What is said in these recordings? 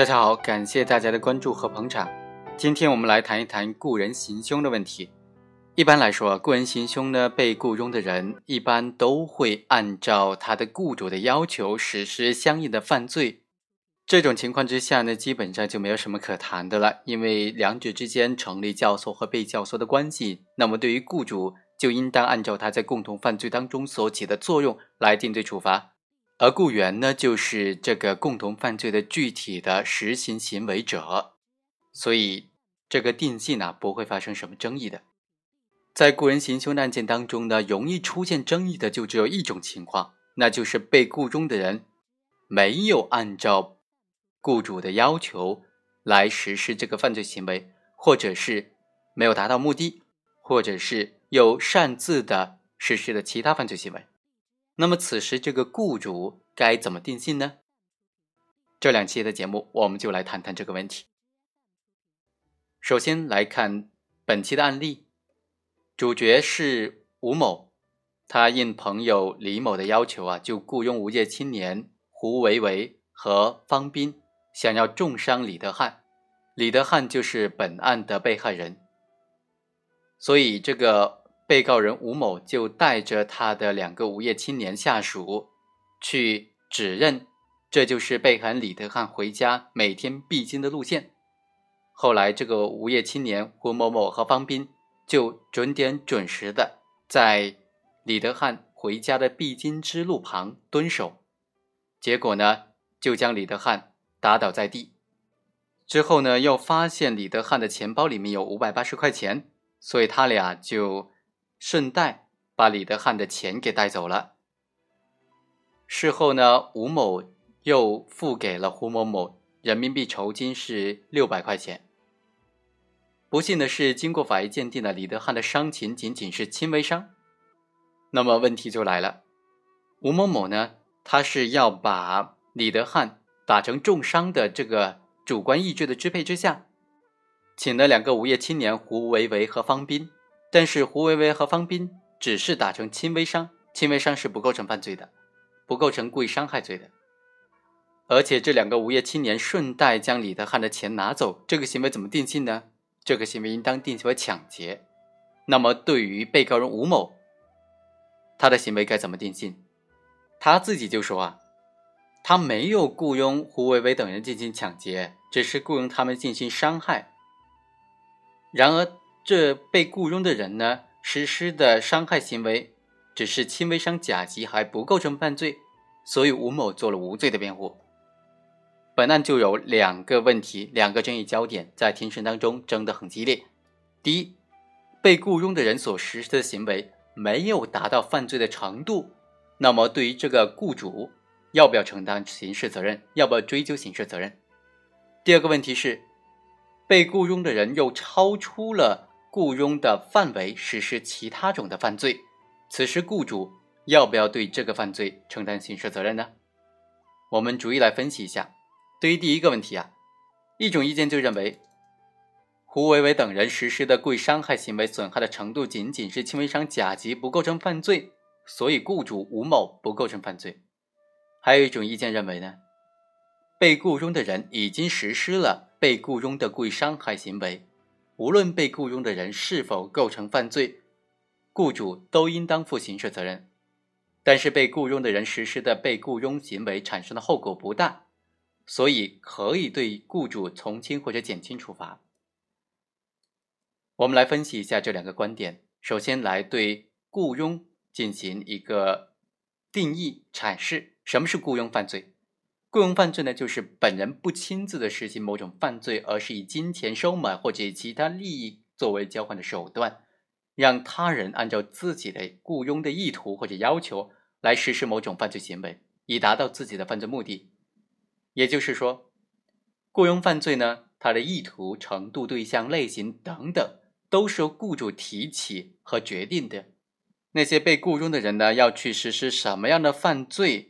大家好，感谢大家的关注和捧场。今天我们来谈一谈雇人行凶的问题。一般来说，雇人行凶呢，被雇佣的人一般都会按照他的雇主的要求实施相应的犯罪。这种情况之下呢，基本上就没有什么可谈的了，因为两者之间成立教唆和被教唆的关系。那么，对于雇主，就应当按照他在共同犯罪当中所起的作用来定罪处罚，而雇员呢，就是这个共同犯罪的具体的实行行为者，所以这个定性呢，不会发生什么争议的。在雇人行凶案件当中呢，容易出现争议的就只有一种情况，那就是被雇佣的人没有按照。雇主的要求来实施这个犯罪行为，或者是没有达到目的，或者是又擅自的实施了其他犯罪行为，那么此时这个雇主该怎么定性呢？这两期的节目我们就来谈谈这个问题。首先来看本期的案例，主角是吴某，他应朋友李某的要求啊，就雇佣无业青年胡维维和方斌。想要重伤李德汉，李德汉就是本案的被害人，所以这个被告人吴某就带着他的两个无业青年下属去指认，这就是被害李德汉回家每天必经的路线。后来，这个无业青年胡某某和方斌就准点准时的在李德汉回家的必经之路旁蹲守，结果呢，就将李德汉。打倒在地之后呢，又发现李德汉的钱包里面有五百八十块钱，所以他俩就顺带把李德汉的钱给带走了。事后呢，吴某又付给了胡某某人民币酬金是六百块钱。不幸的是，经过法医鉴定呢，李德汉的伤情仅仅是轻微伤。那么问题就来了，吴某某呢，他是要把李德汉。打成重伤的这个主观意志的支配之下，请了两个无业青年胡维维和方斌，但是胡维维和方斌只是打成轻微伤，轻微伤是不构成犯罪的，不构成故意伤害罪的。而且这两个无业青年顺带将李德汉的钱拿走，这个行为怎么定性呢？这个行为应当定性为抢劫。那么对于被告人吴某，他的行为该怎么定性？他自己就说啊。他没有雇佣胡伟伟等人进行抢劫，只是雇佣他们进行伤害。然而，这被雇佣的人呢，实施的伤害行为只是轻微伤甲级，还不构成犯罪，所以吴某做了无罪的辩护。本案就有两个问题，两个争议焦点，在庭审当中争得很激烈。第一，被雇佣的人所实施的行为没有达到犯罪的程度，那么对于这个雇主。要不要承担刑事责任？要不要追究刑事责任？第二个问题是，被雇佣的人又超出了雇佣的范围实施其他种的犯罪，此时雇主要不要对这个犯罪承担刑事责任呢？我们逐一来分析一下。对于第一个问题啊，一种意见就认为，胡伟伟等人实施的故意伤害行为损害的程度仅仅是轻微伤甲级，不构成犯罪，所以雇主吴某不构成犯罪。还有一种意见认为呢，被雇佣的人已经实施了被雇佣的故意伤害行为，无论被雇佣的人是否构成犯罪，雇主都应当负刑事责任。但是被雇佣的人实施的被雇佣行为产生的后果不大，所以可以对雇主从轻或者减轻处罚。我们来分析一下这两个观点。首先来对雇佣进行一个定义阐释。什么是雇佣犯罪？雇佣犯罪呢，就是本人不亲自的实行某种犯罪，而是以金钱收买或者以其他利益作为交换的手段，让他人按照自己的雇佣的意图或者要求来实施某种犯罪行为，以达到自己的犯罪目的。也就是说，雇佣犯罪呢，它的意图、程度、对象、类型等等，都是由雇主提起和决定的。那些被雇佣的人呢，要去实施什么样的犯罪？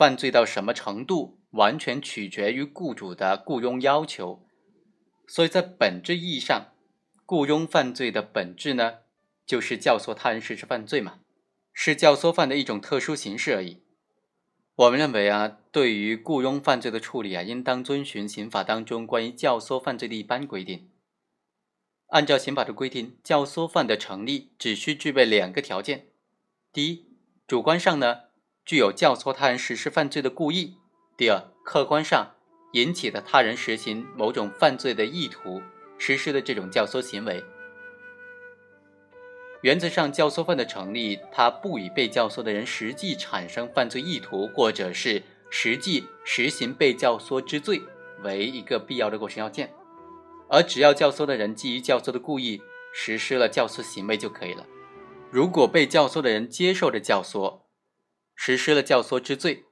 犯罪到什么程度，完全取决于雇主的雇佣要求。所以在本质意义上，雇佣犯罪的本质呢，就是教唆他人实施犯罪嘛，是教唆犯的一种特殊形式而已。我们认为啊，对于雇佣犯罪的处理啊，应当遵循刑法当中关于教唆犯罪的一般规定。按照刑法的规定，教唆犯的成立只需具备两个条件：第一，主观上呢具有教唆他人实施犯罪的故意；第二，客观上引起的他人实行某种犯罪的意图实施的这种教唆行为。原则上，教唆犯的成立，它不以被教唆的人实际产生犯罪意图，或者是实际实行被教唆之罪为一个必要的构成要件。而只要教唆的人基于教唆的故意实施了教唆行为就可以了。如果被教唆的人接受了教唆，实施了教唆之罪，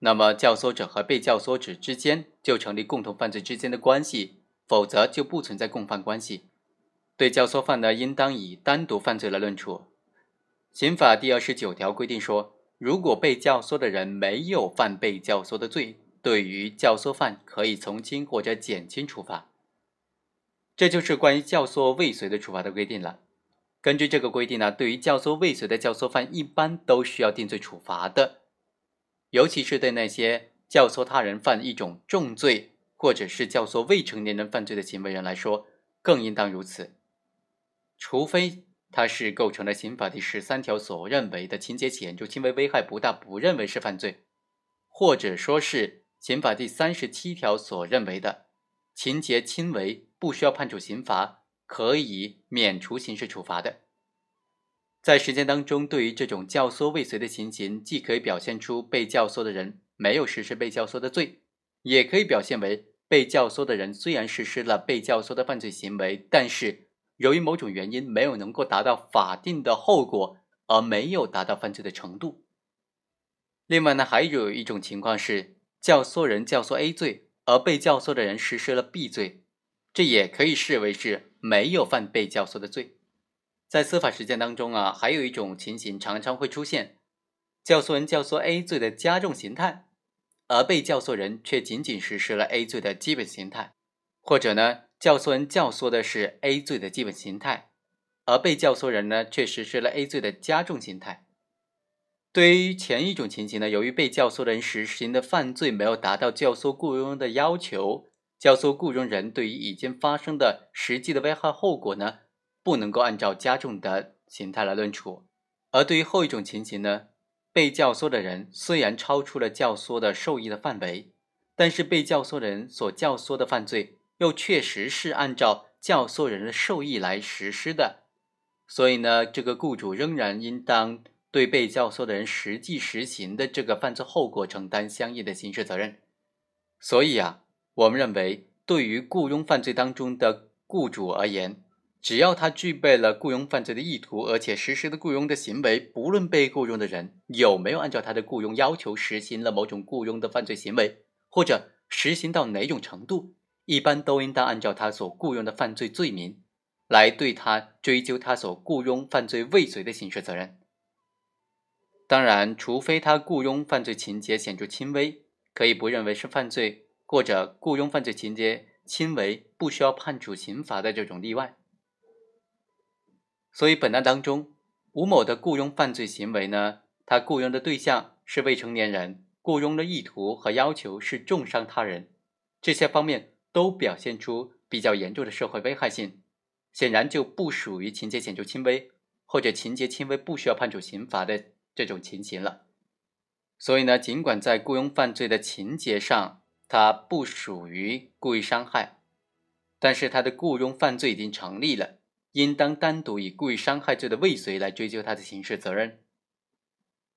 那么教唆者和被教唆者之间就成立共同犯罪之间的关系，否则就不存在共犯关系。对教唆犯呢，应当以单独犯罪来论处。刑法第二十九条规定说，如果被教唆的人没有犯被教唆的罪，对于教唆犯可以从轻或者减轻处罚。这就是关于教唆未遂的处罚的规定了。根据这个规定呢，对于教唆未遂的教唆犯，一般都需要定罪处罚的。尤其是对那些教唆他人犯一种重罪，或者是教唆未成年人犯罪的行为人来说，更应当如此。除非他是构成了刑法第十三条所认为的情节显著轻微、危害不大，不认为是犯罪，或者说是刑法第三十七条所认为的情节轻微。不需要判处刑罚，可以免除刑事处罚的。在实践当中，对于这种教唆未遂的情形，既可以表现出被教唆的人没有实施被教唆的罪，也可以表现为被教唆的人虽然实施了被教唆的犯罪行为，但是由于某种原因没有能够达到法定的后果，而没有达到犯罪的程度。另外呢，还有一种情况是教唆人教唆 A 罪，而被教唆的人实施了 B 罪。这也可以视为是没有犯被教唆的罪。在司法实践当中啊，还有一种情形常常会出现：教唆人教唆 A 罪的加重形态，而被教唆人却仅仅实施了 A 罪的基本形态；或者呢，教唆人教唆的是 A 罪的基本形态，而被教唆人呢却实施了 A 罪的加重形态。对于前一种情形呢，由于被教唆人实行的犯罪没有达到教唆雇佣的要求。教唆雇佣人对于已经发生的实际的危害后果呢，不能够按照加重的形态来论处；而对于后一种情形呢，被教唆的人虽然超出了教唆的受益的范围，但是被教唆人所教唆的犯罪又确实是按照教唆人的受益来实施的，所以呢，这个雇主仍然应当对被教唆的人实际实行的这个犯罪后果承担相应的刑事责任。所以啊。我们认为，对于雇佣犯罪当中的雇主而言，只要他具备了雇佣犯罪的意图，而且实施的雇佣的行为，不论被雇佣的人有没有按照他的雇佣要求实行了某种雇佣的犯罪行为，或者实行到哪种程度，一般都应当按照他所雇佣的犯罪罪名，来对他追究他所雇佣犯罪未遂的刑事责任。当然，除非他雇佣犯罪情节显著轻微，可以不认为是犯罪。或者雇佣犯罪情节轻微，不需要判处刑罚的这种例外。所以本案当中，吴某的雇佣犯罪行为呢，他雇佣的对象是未成年人，雇佣的意图和要求是重伤他人，这些方面都表现出比较严重的社会危害性，显然就不属于情节显著轻微或者情节轻微不需要判处刑罚的这种情形了。所以呢，尽管在雇佣犯罪的情节上，他不属于故意伤害但是他的雇佣犯罪已经成立了应当单独以故意伤害罪的未遂来追究他的刑事责任。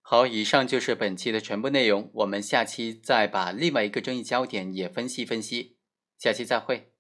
好以上就是本期的全部内容我们下期再把另外一个争议焦点也分析分析下期再会。